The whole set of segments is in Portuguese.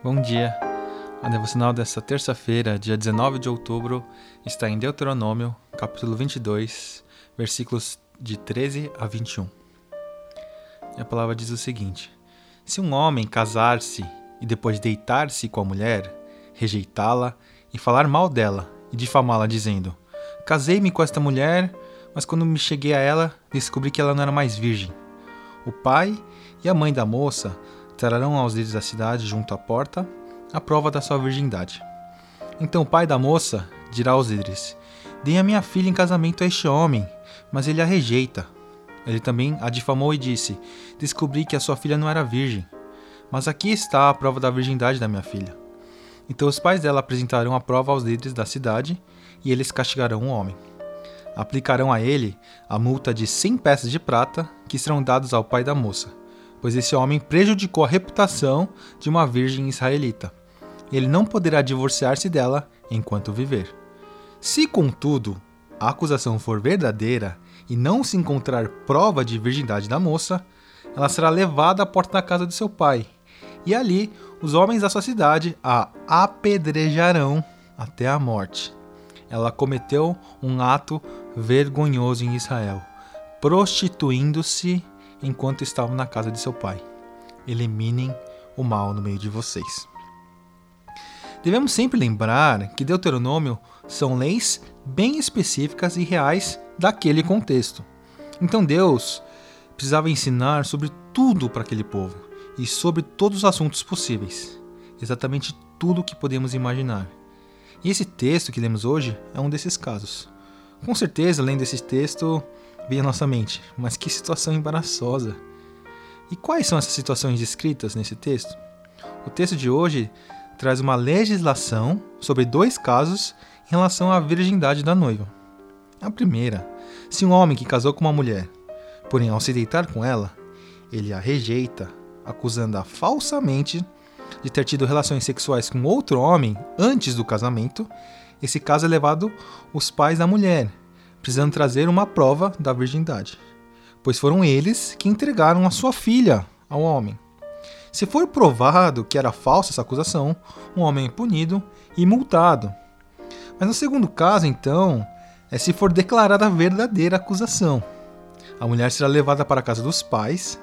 Bom dia. A devocional desta terça-feira, dia 19 de outubro, está em Deuteronômio, capítulo 22, versículos de 13 a 21. E a palavra diz o seguinte: Se um homem casar-se e depois deitar-se com a mulher, rejeitá-la e falar mal dela e difamá-la, dizendo: Casei-me com esta mulher, mas quando me cheguei a ela, descobri que ela não era mais virgem. O pai e a mãe da moça trarão aos líderes da cidade, junto à porta, a prova da sua virgindade. Então o pai da moça dirá aos líderes: Dei a minha filha em casamento a este homem, mas ele a rejeita. Ele também a difamou e disse: Descobri que a sua filha não era virgem. Mas aqui está a prova da virgindade da minha filha. Então os pais dela apresentarão a prova aos líderes da cidade e eles castigarão o homem. Aplicarão a ele a multa de 100 peças de prata que serão dados ao pai da moça pois esse homem prejudicou a reputação de uma virgem israelita. Ele não poderá divorciar-se dela enquanto viver. Se, contudo, a acusação for verdadeira e não se encontrar prova de virgindade da moça, ela será levada à porta da casa de seu pai, e ali os homens da sua cidade a apedrejarão até a morte. Ela cometeu um ato vergonhoso em Israel, prostituindo-se enquanto estavam na casa de seu pai. Eliminem o mal no meio de vocês. Devemos sempre lembrar que Deuteronômio são leis bem específicas e reais daquele contexto. Então Deus precisava ensinar sobre tudo para aquele povo e sobre todos os assuntos possíveis, exatamente tudo o que podemos imaginar. E esse texto que lemos hoje é um desses casos. Com certeza, lendo esse texto, vem à nossa mente, mas que situação embaraçosa. E quais são essas situações descritas nesse texto? O texto de hoje traz uma legislação sobre dois casos em relação à virgindade da noiva. A primeira, se um homem que casou com uma mulher, porém ao se deitar com ela, ele a rejeita, acusando-a falsamente de ter tido relações sexuais com outro homem antes do casamento, esse caso é levado os pais da mulher, precisando trazer uma prova da virgindade, pois foram eles que entregaram a sua filha ao homem. Se for provado que era falsa essa acusação, um homem é punido e multado. Mas no segundo caso, então, é se for declarada a verdadeira acusação. A mulher será levada para a casa dos pais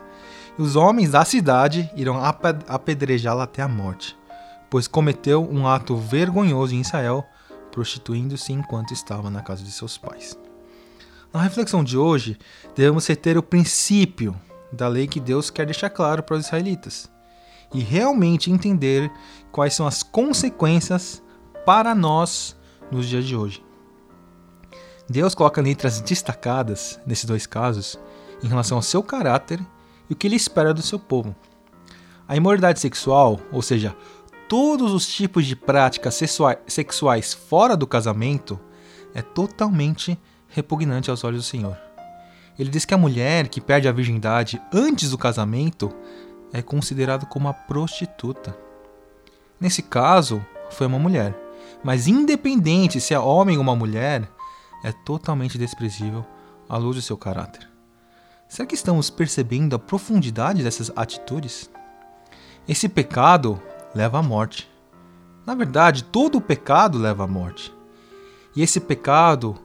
e os homens da cidade irão apedrejá-la até a morte, pois cometeu um ato vergonhoso em Israel, prostituindo-se enquanto estava na casa de seus pais. Na reflexão de hoje, devemos reter o princípio da lei que Deus quer deixar claro para os israelitas e realmente entender quais são as consequências para nós nos dias de hoje. Deus coloca letras destacadas nesses dois casos em relação ao seu caráter e o que ele espera do seu povo. A imoralidade sexual, ou seja, todos os tipos de práticas sexuais fora do casamento, é totalmente repugnante aos olhos do Senhor. Ele diz que a mulher que perde a virgindade antes do casamento é considerada como uma prostituta. Nesse caso, foi uma mulher, mas independente se é homem ou uma mulher, é totalmente desprezível à luz do seu caráter. Será que estamos percebendo a profundidade dessas atitudes? Esse pecado leva à morte. Na verdade, todo pecado leva à morte. E esse pecado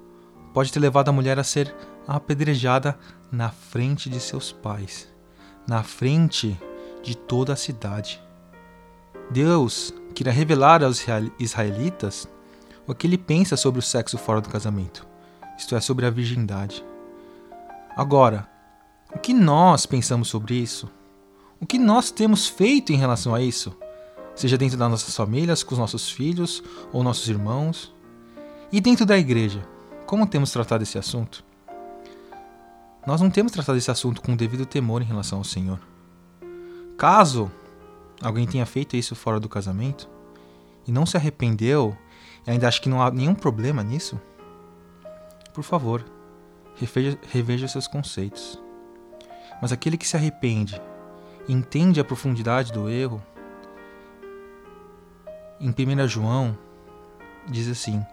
pode ter levado a mulher a ser apedrejada na frente de seus pais, na frente de toda a cidade. Deus queria revelar aos israelitas o que ele pensa sobre o sexo fora do casamento, isto é, sobre a virgindade. Agora, o que nós pensamos sobre isso? O que nós temos feito em relação a isso? Seja dentro das nossas famílias, com os nossos filhos ou nossos irmãos? E dentro da igreja? Como temos tratado esse assunto? Nós não temos tratado esse assunto com o devido temor em relação ao Senhor. Caso alguém tenha feito isso fora do casamento e não se arrependeu e ainda acha que não há nenhum problema nisso, por favor, reveja, reveja seus conceitos. Mas aquele que se arrepende e entende a profundidade do erro, em 1 João, diz assim: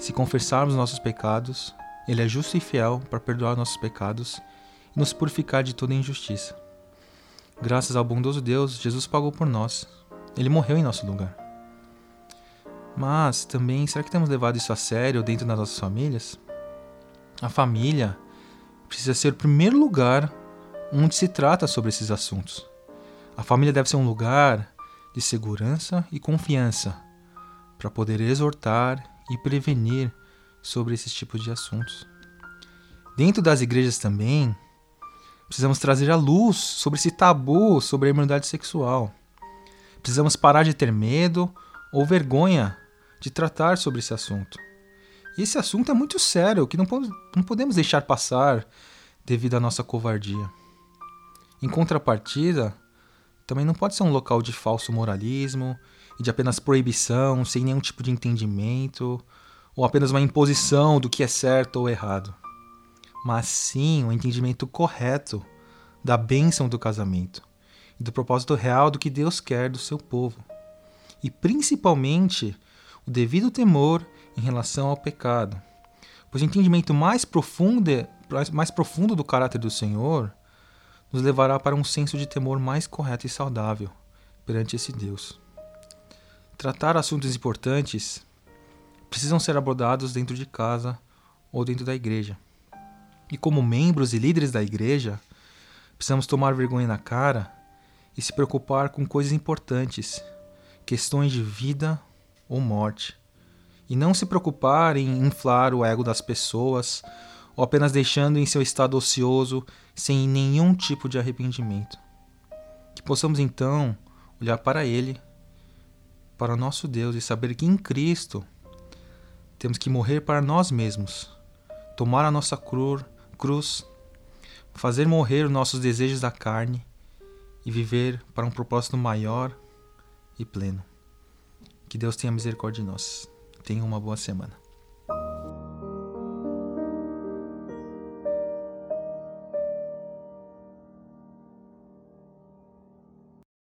se confessarmos nossos pecados, Ele é justo e fiel para perdoar nossos pecados e nos purificar de toda injustiça. Graças ao bondoso Deus, Jesus pagou por nós Ele morreu em nosso lugar. Mas também, será que temos levado isso a sério dentro das nossas famílias? A família precisa ser o primeiro lugar onde se trata sobre esses assuntos. A família deve ser um lugar de segurança e confiança para poder exortar e prevenir sobre esses tipos de assuntos. Dentro das igrejas também, precisamos trazer a luz sobre esse tabu sobre a imunidade sexual. Precisamos parar de ter medo ou vergonha de tratar sobre esse assunto. E esse assunto é muito sério, que não, não podemos deixar passar devido à nossa covardia. Em contrapartida, também não pode ser um local de falso moralismo e de apenas proibição, sem nenhum tipo de entendimento, ou apenas uma imposição do que é certo ou errado. Mas sim um entendimento correto da bênção do casamento e do propósito real do que Deus quer do seu povo. E principalmente o devido temor em relação ao pecado. Pois o entendimento mais profundo, mais profundo do caráter do Senhor nos levará para um senso de temor mais correto e saudável perante esse Deus. Tratar assuntos importantes precisam ser abordados dentro de casa ou dentro da igreja. E como membros e líderes da igreja, precisamos tomar vergonha na cara e se preocupar com coisas importantes, questões de vida ou morte. E não se preocupar em inflar o ego das pessoas ou apenas deixando em seu estado ocioso sem nenhum tipo de arrependimento. Que possamos então olhar para Ele, para nosso Deus e saber que em Cristo temos que morrer para nós mesmos, tomar a nossa cru cruz, fazer morrer os nossos desejos da carne e viver para um propósito maior e pleno. Que Deus tenha misericórdia de nós. Tenha uma boa semana.